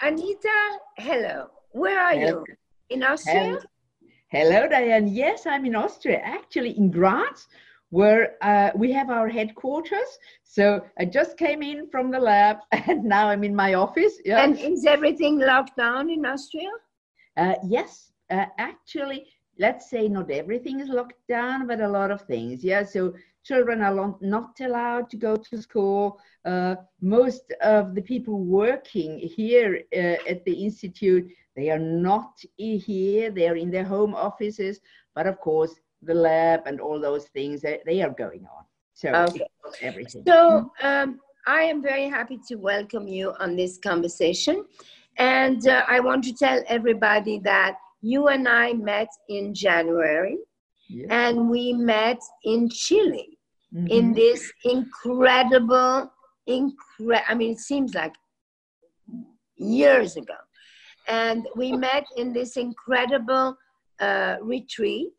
Anita, hello. Where are Hello. you? In Austria? Hello, Diane. Yes, I'm in Austria, actually in Graz, where uh, we have our headquarters. So I just came in from the lab and now I'm in my office. Yeah. And is everything locked down in Austria? Uh, yes, uh, actually, let's say not everything is locked down, but a lot of things. Yeah, so children are not allowed to go to school. Uh, most of the people working here uh, at the institute, they are not here. They are in their home offices. But of course, the lab and all those things, they, they are going on. So Okay. everything. So um, I am very happy to welcome you on this conversation. And uh, I want to tell everybody that you and I met in January Yeah. and we met in Chile in Mhm. this incredible, incre- I mean, it seems like years ago. And we met in this incredible uh, retreat,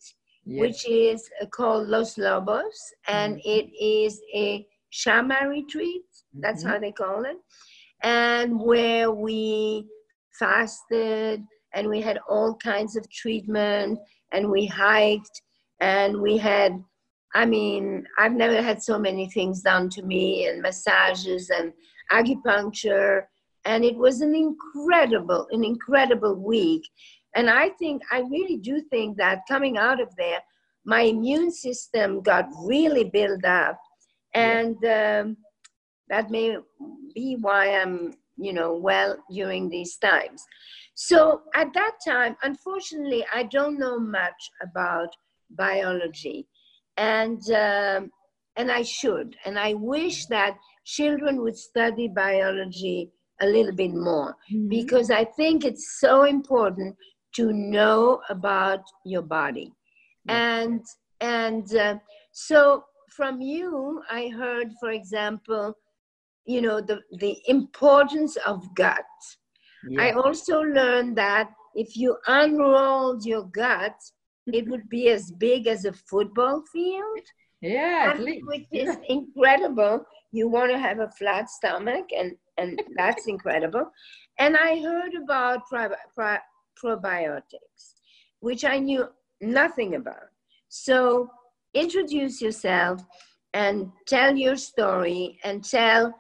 Yeah. which is uh, called Los Lobos, and Mhm. it is a Shama retreat, that's Mhm. how they call it, and where we fasted and we had all kinds of treatment and we hiked and we had I mean, I've never had so many things done to me and massages and acupuncture. And it was an incredible, an incredible week. And I think, I really do think that coming out of there, my immune system got really built up. And um, that may be why I'm, you know, well during these times. So at that time, unfortunately, I don't know much about biology and um, and I should, and I wish that children would study biology a little bit more Mhm. because I think it's so important to know about your body, Yeah. and and uh, so from you, I heard, for example, you know the the importance of gut. I also learned that if you unrolled your gut, it would be as big as a football field, yeah, at least. which is incredible. You want to have a flat stomach, and, and that's incredible. And I heard about probi- pro- probiotics, which I knew nothing about. So introduce yourself and tell your story and tell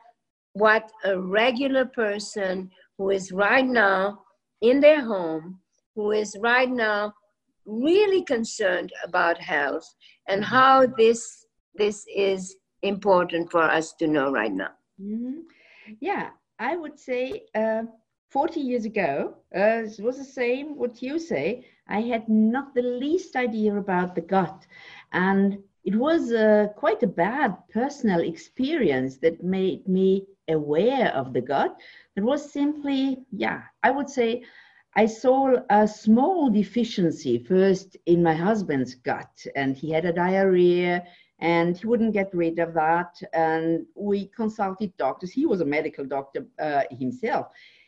what a regular person who is right now in their home, who is right now really concerned about health and how this this is important for us to know right now. Mhm. Yeah, I would say uh, 40 years ago, uh, it was the same what you say. I had not the least idea about the gut. And it was uh, quite a bad personal experience that made me aware of the gut. It was simply, yeah, I would say I saw a small deficiency first in my husband's gut, and he had a diarrhea and he wouldn't get rid of that. And we consulted doctors. He was a medical doctor uh, himself.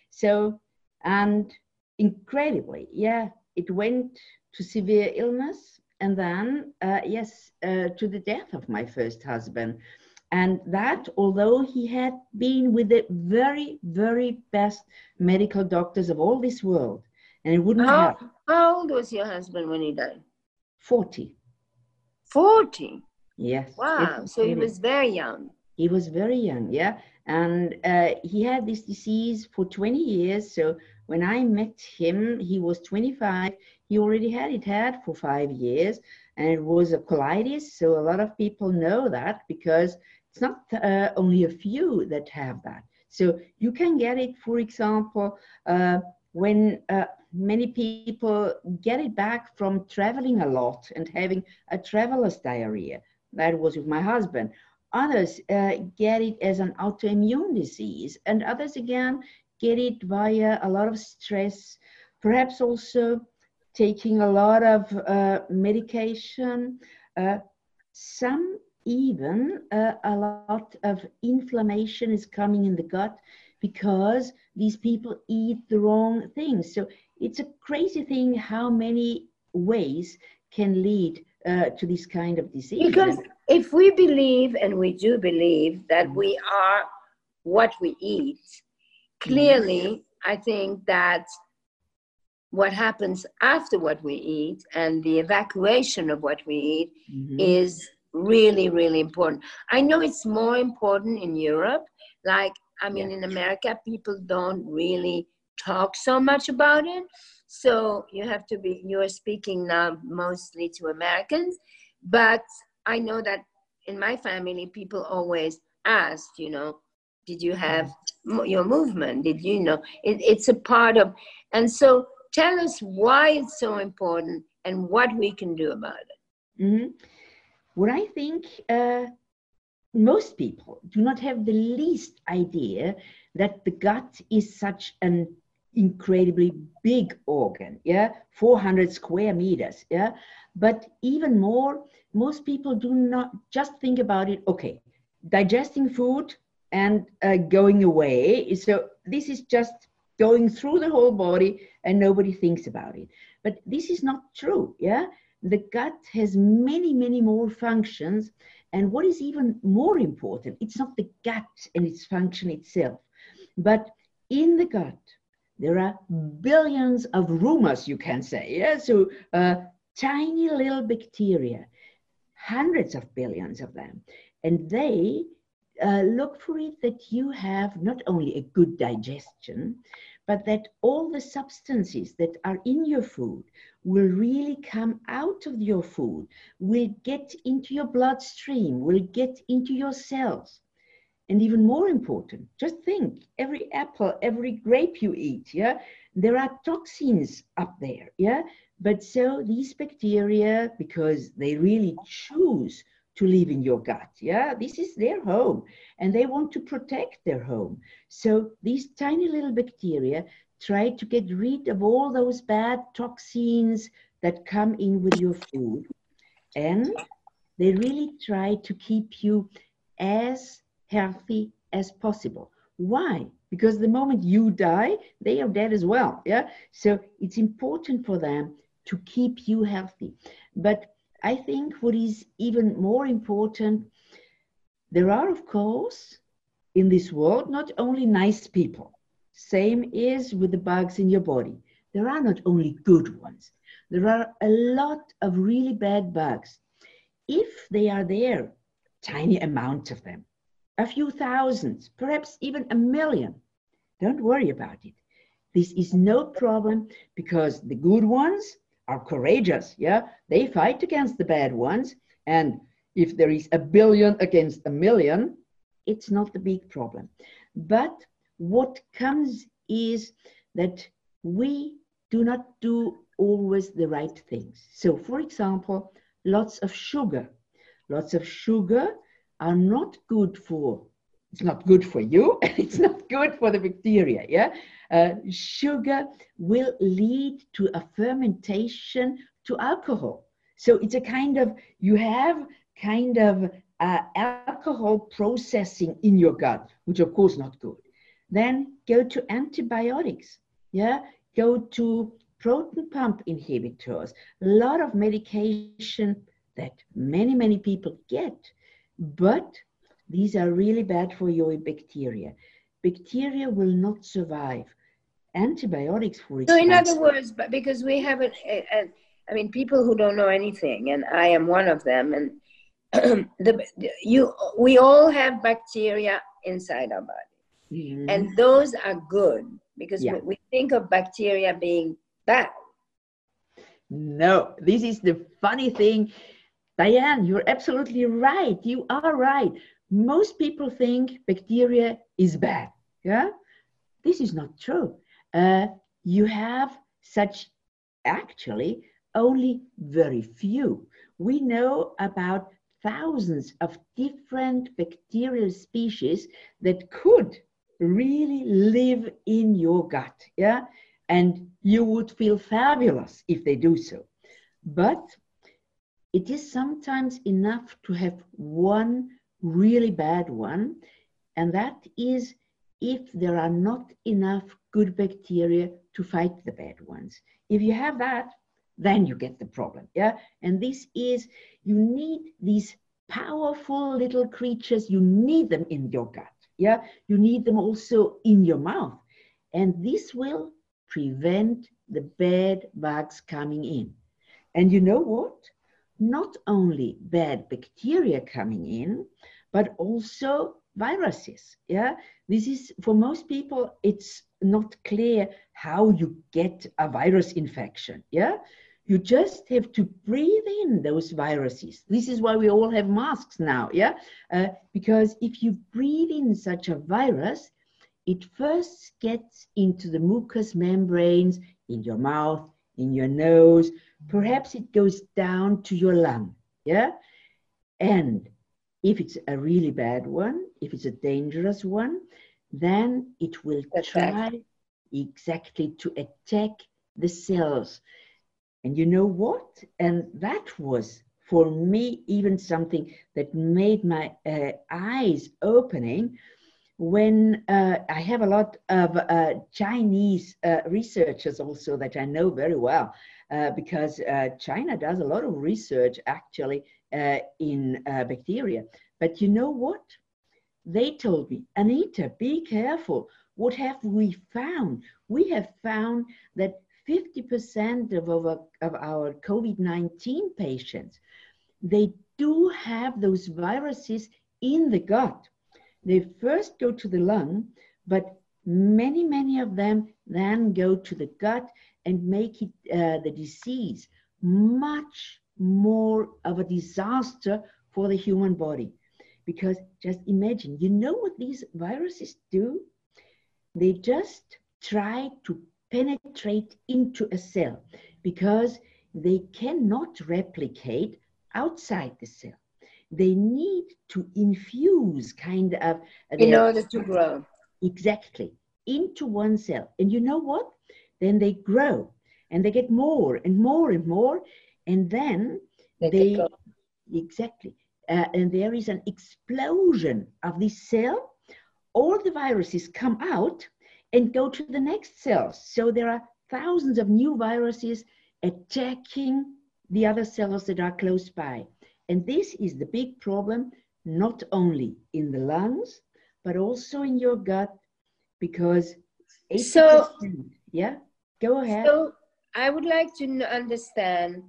So, and incredibly, yeah, it went to severe illness and then, uh, yes, uh, to the death of my first husband. And that, although he had been with the very, very best medical doctors of all this world, and it wouldn't How, have how old was your husband when he died? 40. 40. Yes. Wow. So he was very young. He was very young, yeah. And uh, he had this disease for 20 years. So when I met him, he was 25. He already had it had for five years, and it was a colitis. So a lot of people know that because it's not uh, only a few that have that. So you can get it, for example, uh, when uh, many people get it back from traveling a lot and having a traveler's diarrhea. That was with my husband others uh, get it as an autoimmune disease, and others again get it via a lot of stress, perhaps also taking a lot of uh, medication. Uh, some even uh, a lot of inflammation is coming in the gut because these people eat the wrong things. So it's a crazy thing how many ways can lead uh, to this kind of disease. Because if we believe, and we do believe, that Mhm. we are what we eat, clearly I think that what happens after what we eat and the evacuation of what we eat mm-hmm. is really, really important. I know it's more important in Europe. Like, I mean, yeah. in America, people don't really talk so much about it. So you have to be, you're speaking now mostly to Americans. But I know that in my family, people always asked, you know, did you have your movement? Did you know? It, it's a part of, and so tell us why it's so important and what we can do about it. Mm-hmm. What I think uh, most people do not have the least idea that the gut is such an incredibly big organ, yeah, 400 square meters, yeah. But even more, most people do not just think about it, okay, digesting food and uh, going away. So this is just going through the whole body and nobody thinks about it. But this is not true, yeah. The gut has many, many more functions. And what is even more important, it's not the gut and its function itself, but in the gut, there are billions of rumors, you can say. Yeah? So uh, tiny little bacteria, hundreds of billions of them. And they uh, look for it that you have not only a good digestion, but that all the substances that are in your food will really come out of your food, will get into your bloodstream, will get into your cells. And even more important, just think every apple, every grape you eat, yeah, there are toxins up there, yeah. But so these bacteria, because they really choose to live in your gut, yeah, this is their home and they want to protect their home. So these tiny little bacteria try to get rid of all those bad toxins that come in with your food. And they really try to keep you as healthy as possible. Why? Because the moment you die, they are dead as well. Yeah. So it's important for them to keep you healthy. But I think what is even more important, there are, of course, in this world, not only nice people. Same is with the bugs in your body. There are not only good ones. There are a lot of really bad bugs. If they are there, tiny amounts of them, a few thousands, perhaps even a million. Don't worry about it. This is no problem because the good ones are courageous. Yeah, they fight against the bad ones. And if there is a billion against a million, it's not the big problem. But what comes is that we do not do always the right things. So, for example, lots of sugar. Lots of sugar are not good for it's not good for you and it's not good for the bacteria yeah uh, sugar will lead to a fermentation to alcohol so it's a kind of you have kind of uh, alcohol processing in your gut which of course not good then go to antibiotics yeah go to proton pump inhibitors a lot of medication that many many people get but these are really bad for your bacteria. Bacteria will not survive. Antibiotics, for example. So, in other words, but because we haven't, I mean, people who don't know anything, and I am one of them, and the, you, we all have bacteria inside our body, mm-hmm. and those are good because yeah. we, think of bacteria being bad. No, this is the funny thing Diane, you're absolutely right. You are right. Most people think bacteria is bad. Yeah, this is not true. Uh, you have such actually only very few. We know about thousands of different bacterial species that could really live in your gut. Yeah, and you would feel fabulous if they do so. But it is sometimes enough to have one really bad one, and that is if there are not enough good bacteria to fight the bad ones. If you have that, then you get the problem. Yeah. And this is, you need these powerful little creatures, you need them in your gut. Yeah. You need them also in your mouth. And this will prevent the bad bugs coming in. And you know what? Not only bad bacteria coming in, but also viruses. Yeah, this is for most people, it's not clear how you get a virus infection. Yeah, you just have to breathe in those viruses. This is why we all have masks now. Yeah, uh, because if you breathe in such a virus, it first gets into the mucous membranes in your mouth, in your nose. Perhaps it goes down to your lung. Yeah, and if it's a really bad one, if it's a dangerous one, then it will try exactly to attack the cells. And you know what? And that was for me even something that made my uh, eyes opening when uh, I have a lot of uh, Chinese uh, researchers also that I know very well, uh, because uh, China does a lot of research actually in bacteria. But you know what? They told me, Anita, be careful. What have we found? We have found that 50% of our, of our COVID 19 patients, they do have those viruses in the gut. They first go to the lung, but many, many of them then go to the gut and make it uh, the disease much more of a disaster for the human body. Because just imagine, you know what these viruses do? They just try to penetrate into a cell because they cannot replicate outside the cell. They need to infuse kind of in order to grow. Exactly. Into one cell. And you know what? Then they grow and they get more and more and more and then they, they exactly uh, and there is an explosion of this cell all the viruses come out and go to the next cells so there are thousands of new viruses attacking the other cells that are close by. And this is the big problem not only in the lungs but also in your gut because so yeah? Go ahead. So i would like to understand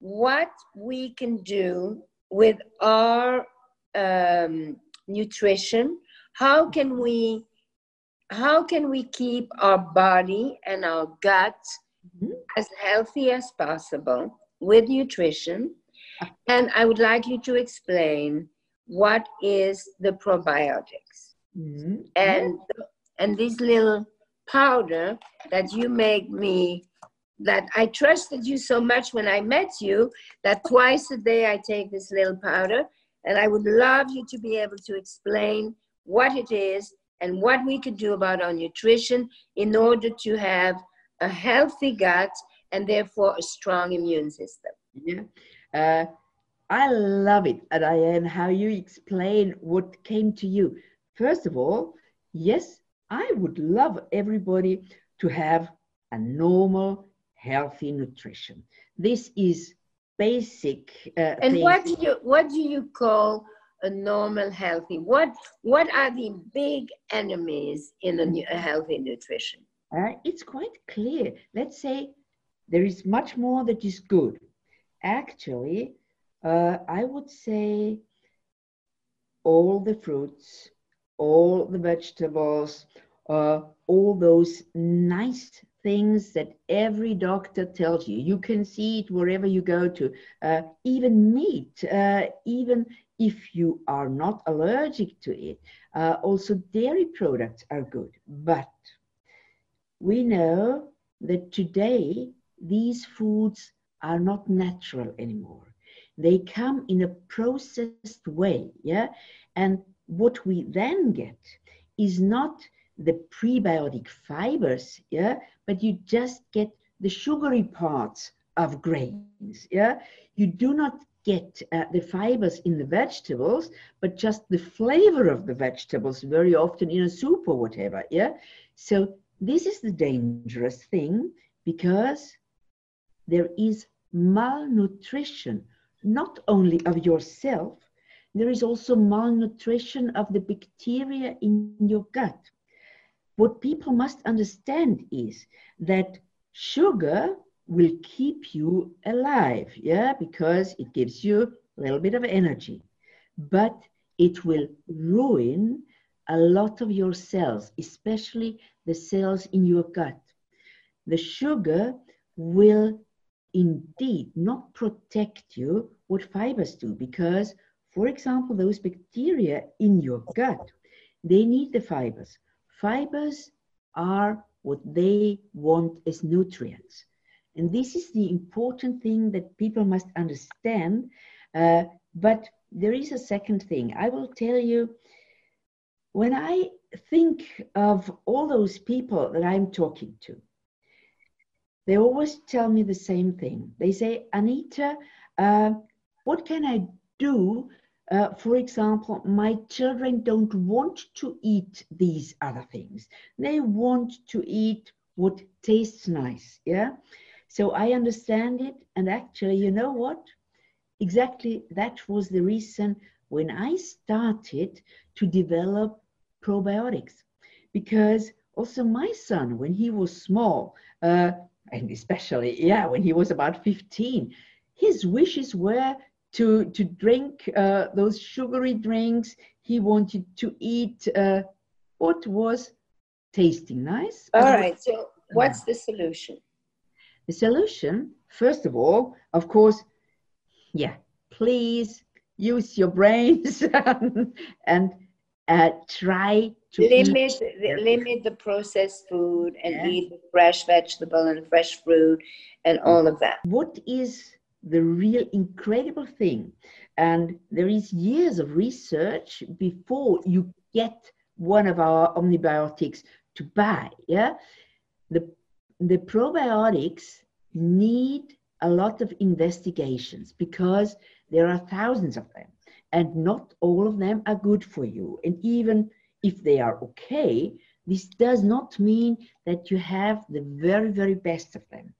what we can do with our um, nutrition. How can we how can we keep our body and our gut mm-hmm. as healthy as possible with nutrition and i would like you to explain what is the probiotics mm-hmm. and and this little powder that you make me that I trusted you so much when I met you that twice a day I take this little powder. And I would love you to be able to explain what it is and what we could do about our nutrition in order to have a healthy gut and therefore a strong immune system. Yeah. Uh, I love it, Diane, how you explain what came to you. First of all, yes, I would love everybody to have a normal, healthy nutrition. This is basic. Uh, and what do you what do you call a normal healthy? What what are the big enemies in a, a healthy nutrition? Uh, it's quite clear. Let's say there is much more that is good. Actually, uh, I would say all the fruits, all the vegetables, uh, all those nice things that every doctor tells you. You can see it wherever you go to, uh, even meat, uh, even if you are not allergic to it. Uh, also, dairy products are good. But we know that today these foods are not natural anymore. They come in a processed way, yeah? And what we then get is not the prebiotic fibers, yeah, but you just get the sugary parts of grains, yeah. You do not get uh, the fibers in the vegetables, but just the flavor of the vegetables very often in a soup or whatever, yeah. So this is the dangerous thing because there is malnutrition, not only of yourself, there is also malnutrition of the bacteria in your gut. what people must understand is that sugar will keep you alive, yeah, because it gives you a little bit of energy, but it will ruin a lot of your cells, especially the cells in your gut. The sugar will indeed not protect you what fibers do because, for example, those bacteria in your gut, they need the fibers. Fibers are what they want as nutrients. And this is the important thing that people must understand. Uh, but there is a second thing. I will tell you when I think of all those people that I'm talking to, they always tell me the same thing. They say, Anita, uh, what can I do? Uh, for example, my children don't want to eat these other things. They want to eat what tastes nice. Yeah. So I understand it. And actually, you know what? Exactly that was the reason when I started to develop probiotics. Because also my son, when he was small, uh, and especially, yeah, when he was about 15, his wishes were to, to drink uh, those sugary drinks. He wanted to eat uh, what was tasting nice. All right. So, what's the solution? The solution, first of all, of course, yeah, please use your brains and uh, try to limit the, limit the processed food and yeah. eat fresh vegetable and fresh fruit and all of that. What is the real incredible thing? And there is years of research before you get one of our omnibiotics to buy. Yeah, the the probiotics need a lot of investigations because there are thousands of them and not all of them are good for you. And even if they are okay, this does not mean that you have the very, very best of them.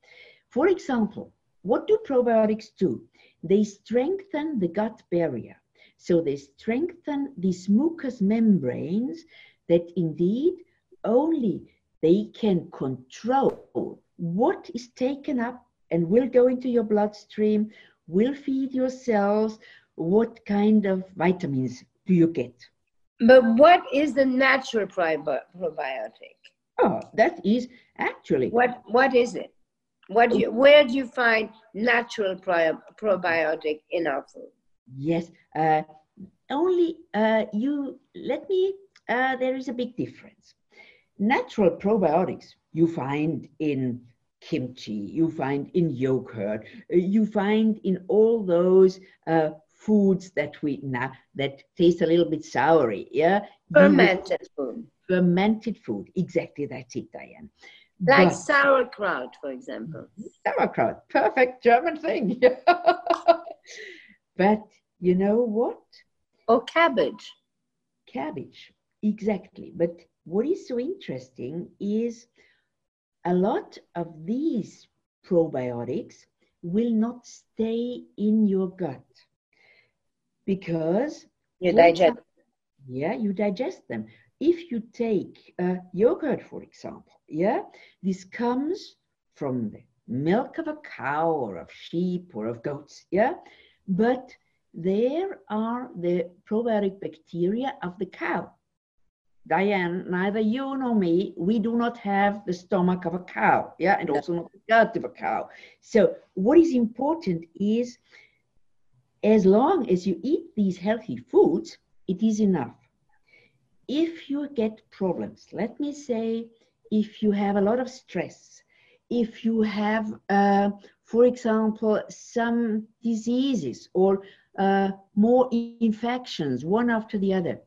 For example, what do probiotics do? They strengthen the gut barrier. So they strengthen these mucous membranes that indeed only they can control what is taken up and will go into your bloodstream, will feed your cells, what kind of vitamins do you get? But what is the natural probiotic? Oh, that is actually. What What is it? What do you, where do you find natural probiotic in our food? Yes, uh, only uh, you. Let me. Uh, there is a big difference. Natural probiotics you find in kimchi, you find in yogurt, uh, you find in all those uh, foods that we now that taste a little bit soury. Yeah, fermented food. Fermented food. Exactly, that's it, Diane. Like but, sauerkraut, for example. Sauerkraut, perfect German thing. but you know what? Or cabbage. Cabbage, exactly. But what is so interesting is a lot of these probiotics will not stay in your gut because you digest. Yeah, you digest them. If you take uh, yogurt, for example, yeah, this comes from the milk of a cow or of sheep or of goats, yeah, but there are the probiotic bacteria of the cow. Diane, neither you nor me, we do not have the stomach of a cow, yeah, and also not the gut of a cow. So, what is important is as long as you eat these healthy foods, it is enough. If you get problems, let me say, if you have a lot of stress, if you have, uh, for example, some diseases or uh, more infections, one after the other,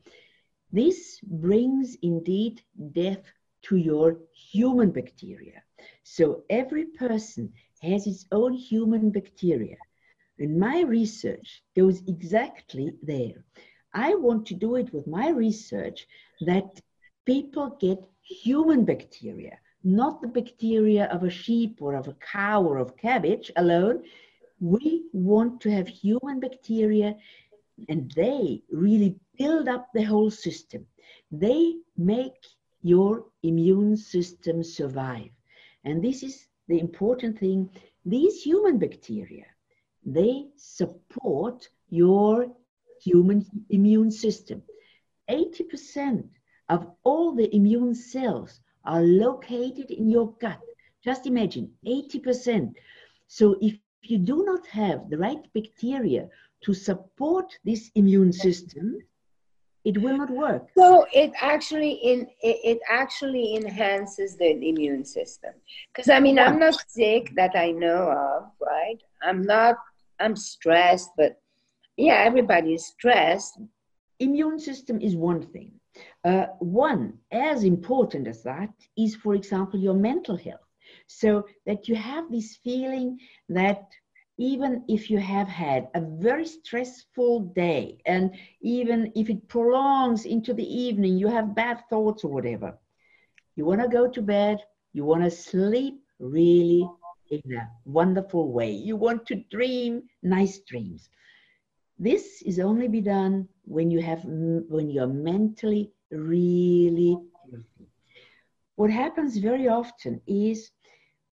this brings indeed death to your human bacteria. So every person has its own human bacteria. And my research goes exactly there. I want to do it with my research that people get human bacteria, not the bacteria of a sheep or of a cow or of cabbage alone. We want to have human bacteria and they really build up the whole system. They make your immune system survive. And this is the important thing. These human bacteria, they support your human immune system. 80% of all the immune cells are located in your gut. Just imagine 80%. So if you do not have the right bacteria to support this immune system, it will not work. So it actually in it, actually enhances the immune system. Because I mean, I'm not sick that I know of, right? I'm not. I'm stressed, but yeah, everybody is stressed. Immune system is one thing. Uh, one as important as that is, for example, your mental health. So that you have this feeling that even if you have had a very stressful day and even if it prolongs into the evening, you have bad thoughts or whatever, you want to go to bed, you want to sleep really in a wonderful way. You want to dream nice dreams. This is only be done when you have when you're mentally really healthy. What happens very often is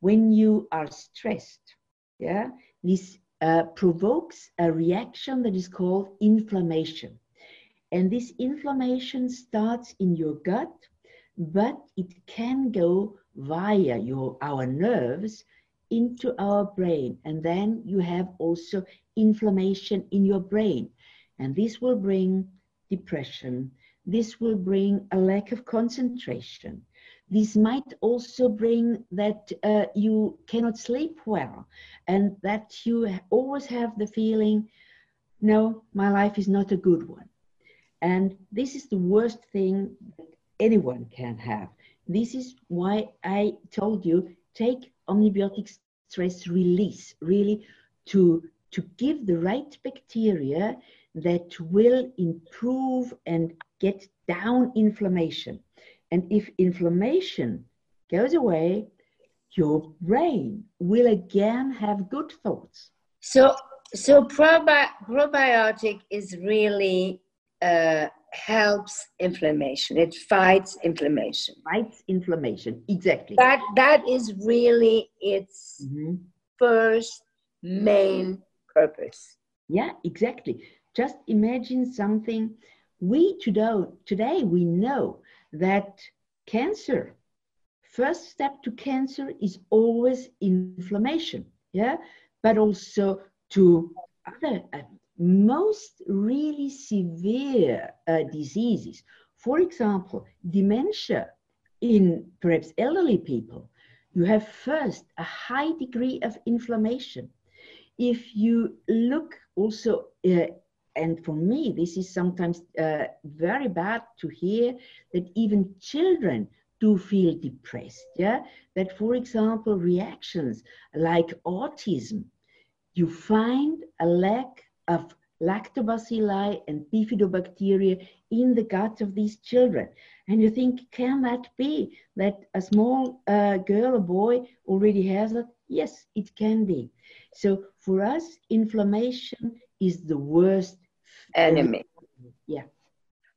when you are stressed, yeah, this uh, provokes a reaction that is called inflammation. And this inflammation starts in your gut, but it can go via your, our nerves into our brain. And then you have also inflammation in your brain. And this will bring depression. This will bring a lack of concentration. This might also bring that uh, you cannot sleep well and that you always have the feeling, no, my life is not a good one. And this is the worst thing that anyone can have. This is why I told you take omnibiotic stress release, really to, to give the right bacteria that will improve and get down inflammation. And if inflammation goes away, your brain will again have good thoughts. So, so probi- probiotic is really uh, helps inflammation. It fights inflammation. Fights inflammation, exactly. That that is really its mm-hmm. first main purpose. Yeah, exactly. Just imagine something. We today today we know that cancer, first step to cancer is always inflammation, yeah, but also to other uh, most really severe uh, diseases. For example, dementia in perhaps elderly people, you have first a high degree of inflammation. If you look also uh, and for me, this is sometimes uh, very bad to hear that even children do feel depressed. Yeah, that for example, reactions like autism, you find a lack of lactobacilli and bifidobacteria in the gut of these children. And you think, can that be that a small uh, girl or boy already has that? Yes, it can be. So for us, inflammation is the worst enemy. Yeah.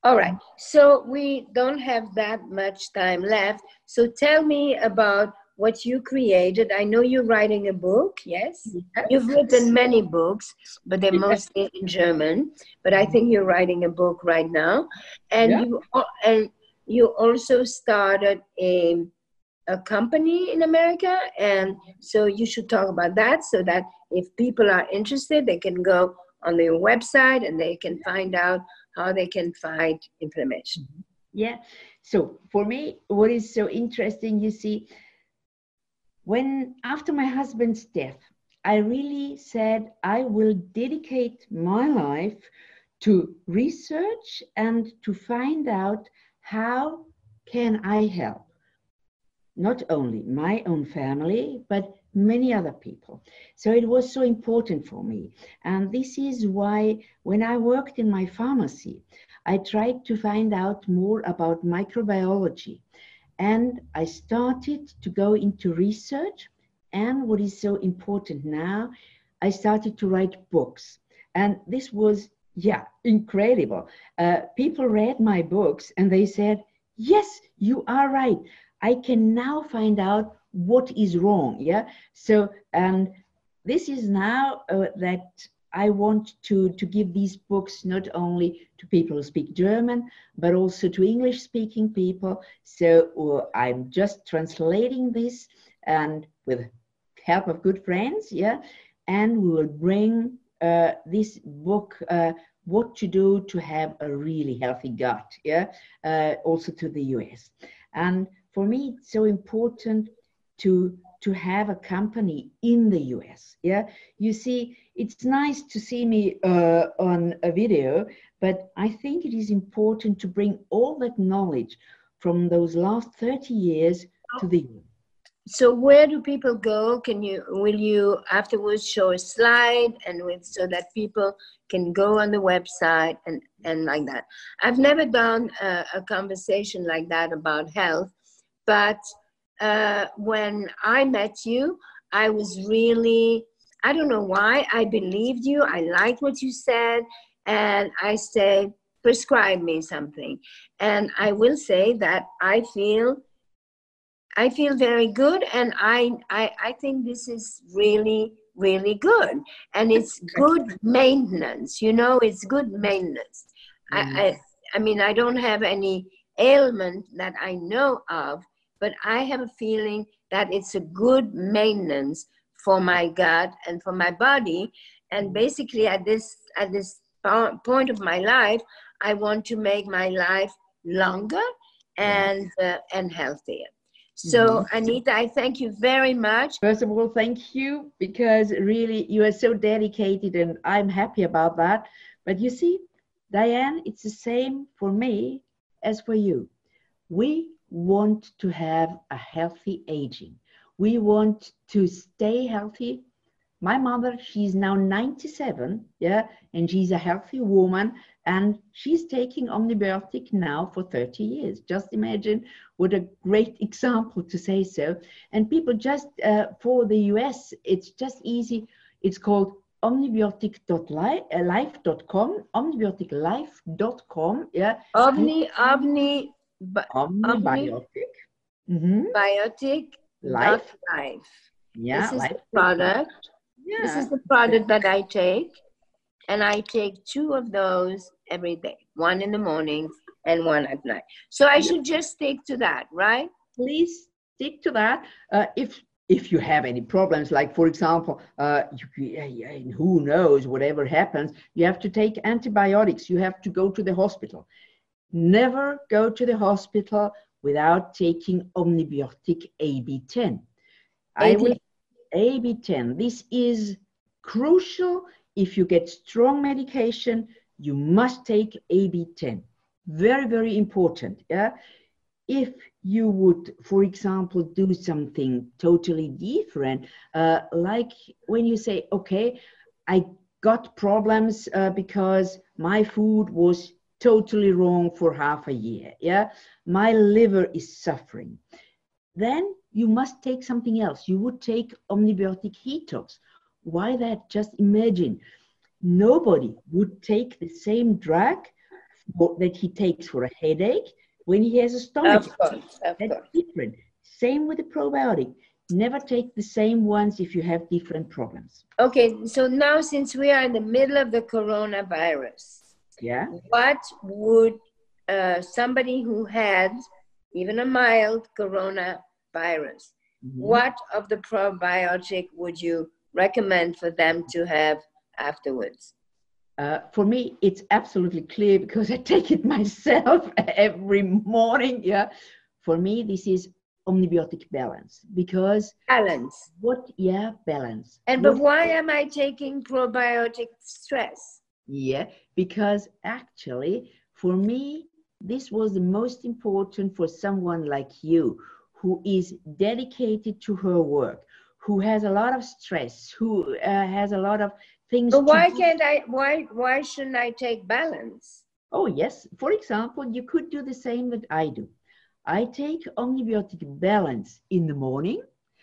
All right. So we don't have that much time left. So tell me about what you created. I know you're writing a book, yes? yes. You've written many books, but they're mostly in German. But I think you're writing a book right now. And yeah. you and you also started a a company in America, and so you should talk about that so that if people are interested, they can go on their website and they can find out how they can fight inflammation. Mm-hmm. Yeah. So for me, what is so interesting, you see, when after my husband's death, I really said I will dedicate my life to research and to find out how can I help not only my own family but many other people. So it was so important for me. And this is why when I worked in my pharmacy, I tried to find out more about microbiology. And I started to go into research. And what is so important now, I started to write books. And this was, yeah, incredible. Uh, people read my books and they said, yes, you are right. I can now find out what is wrong. Yeah. So, and this is now uh, that I want to, to give these books not only to people who speak German, but also to English speaking people. So uh, I'm just translating this and with help of good friends, yeah, and we will bring uh, this book, uh, What to Do to Have a Really Healthy Gut, yeah, uh, also to the US. And for me, it's so important to to have a company in the US. Yeah, you see, it's nice to see me uh, on a video, but I think it is important to bring all that knowledge from those last 30 years to the. So where do people go? Can you will you afterwards show a slide and with so that people can go on the website and and like that. I've never done a, a conversation like that about health, but uh, when I met you, I was really, I don't know why, I believed you. I liked what you said. And I said, prescribe me something. And I will say that I feel. I feel very good, and I, I, I think this is really, really good, and it's good maintenance. You know, it's good maintenance. Mm-hmm. I, I, I mean, I don't have any ailment that I know of, but I have a feeling that it's a good maintenance for my gut and for my body. And basically, at this at this point of my life, I want to make my life longer and uh, and healthier. So, mm-hmm. Anita, I thank you very much. First of all, thank you because really you are so dedicated, and I'm happy about that. But you see, Diane, it's the same for me as for you. We want to have a healthy aging. We want to stay healthy. My mother, she's now 97, yeah, and she's a healthy woman, and she's taking omnibiotic now for 30 years. Just imagine what a great example to say so. And people just uh, for the US, it's just easy. It's called omnibiotic.life.com, omnibioticlife.com, yeah. Omni, omni Omnibiotic. Mm-hmm. Biotic life. life. Yeah, this is the product. Yeah. This is the product that I take, and I take two of those every day. One in the morning and one at night. So I should just stick to that, right? Please stick to that. Uh, if if you have any problems, like for example, uh, you, who knows, whatever happens, you have to take antibiotics. You have to go to the hospital. Never go to the hospital without taking omnibiotic AB10. I will AB10. This is crucial. If you get strong medication, you must take AB10. Very, very important. Yeah. If you would, for example, do something totally different, uh, like when you say, okay, I got problems uh, because my food was totally wrong for half a year. Yeah, my liver is suffering. Then you must take something else. You would take omnibiotic detox. Why that? Just imagine nobody would take the same drug that he takes for a headache when he has a stomach. Of course, of That's course. different. Same with the probiotic. Never take the same ones if you have different problems. Okay, so now since we are in the middle of the coronavirus, yeah. What would uh, somebody who had even a mild coronavirus, mm-hmm. what of the probiotic would you recommend for them to have afterwards? Uh, for me, it's absolutely clear because I take it myself every morning. Yeah. For me, this is omnibiotic balance because balance. What? Yeah, balance. And what, but why am I taking probiotic stress? Yeah, because actually, for me, this was the most important for someone like you who is dedicated to her work, who has a lot of stress, who uh, has a lot of things. But why can't I? Why why shouldn't I take balance? Oh yes. For example, you could do the same that I do. I take omnibiotic balance in the morning.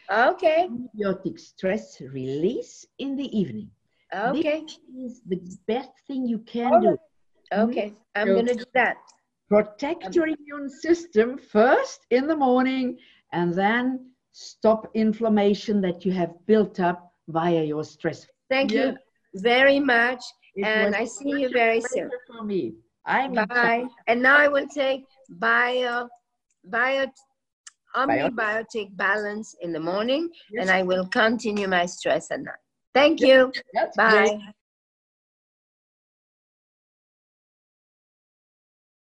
Okay. Omnibiotic stress release in the evening. Okay. This is the best thing you can do. Mm-hmm. Okay, I'm gonna do that. protect um, your immune system first in the morning and then stop inflammation that you have built up via your stress. Thank Yeah. you very much. It and I see you very soon. pleasure For me. I'm Bye. And now I will take bio, bio, omnibiotic balance in the morning, and I will continue my stress at night. Thank you. That's Bye.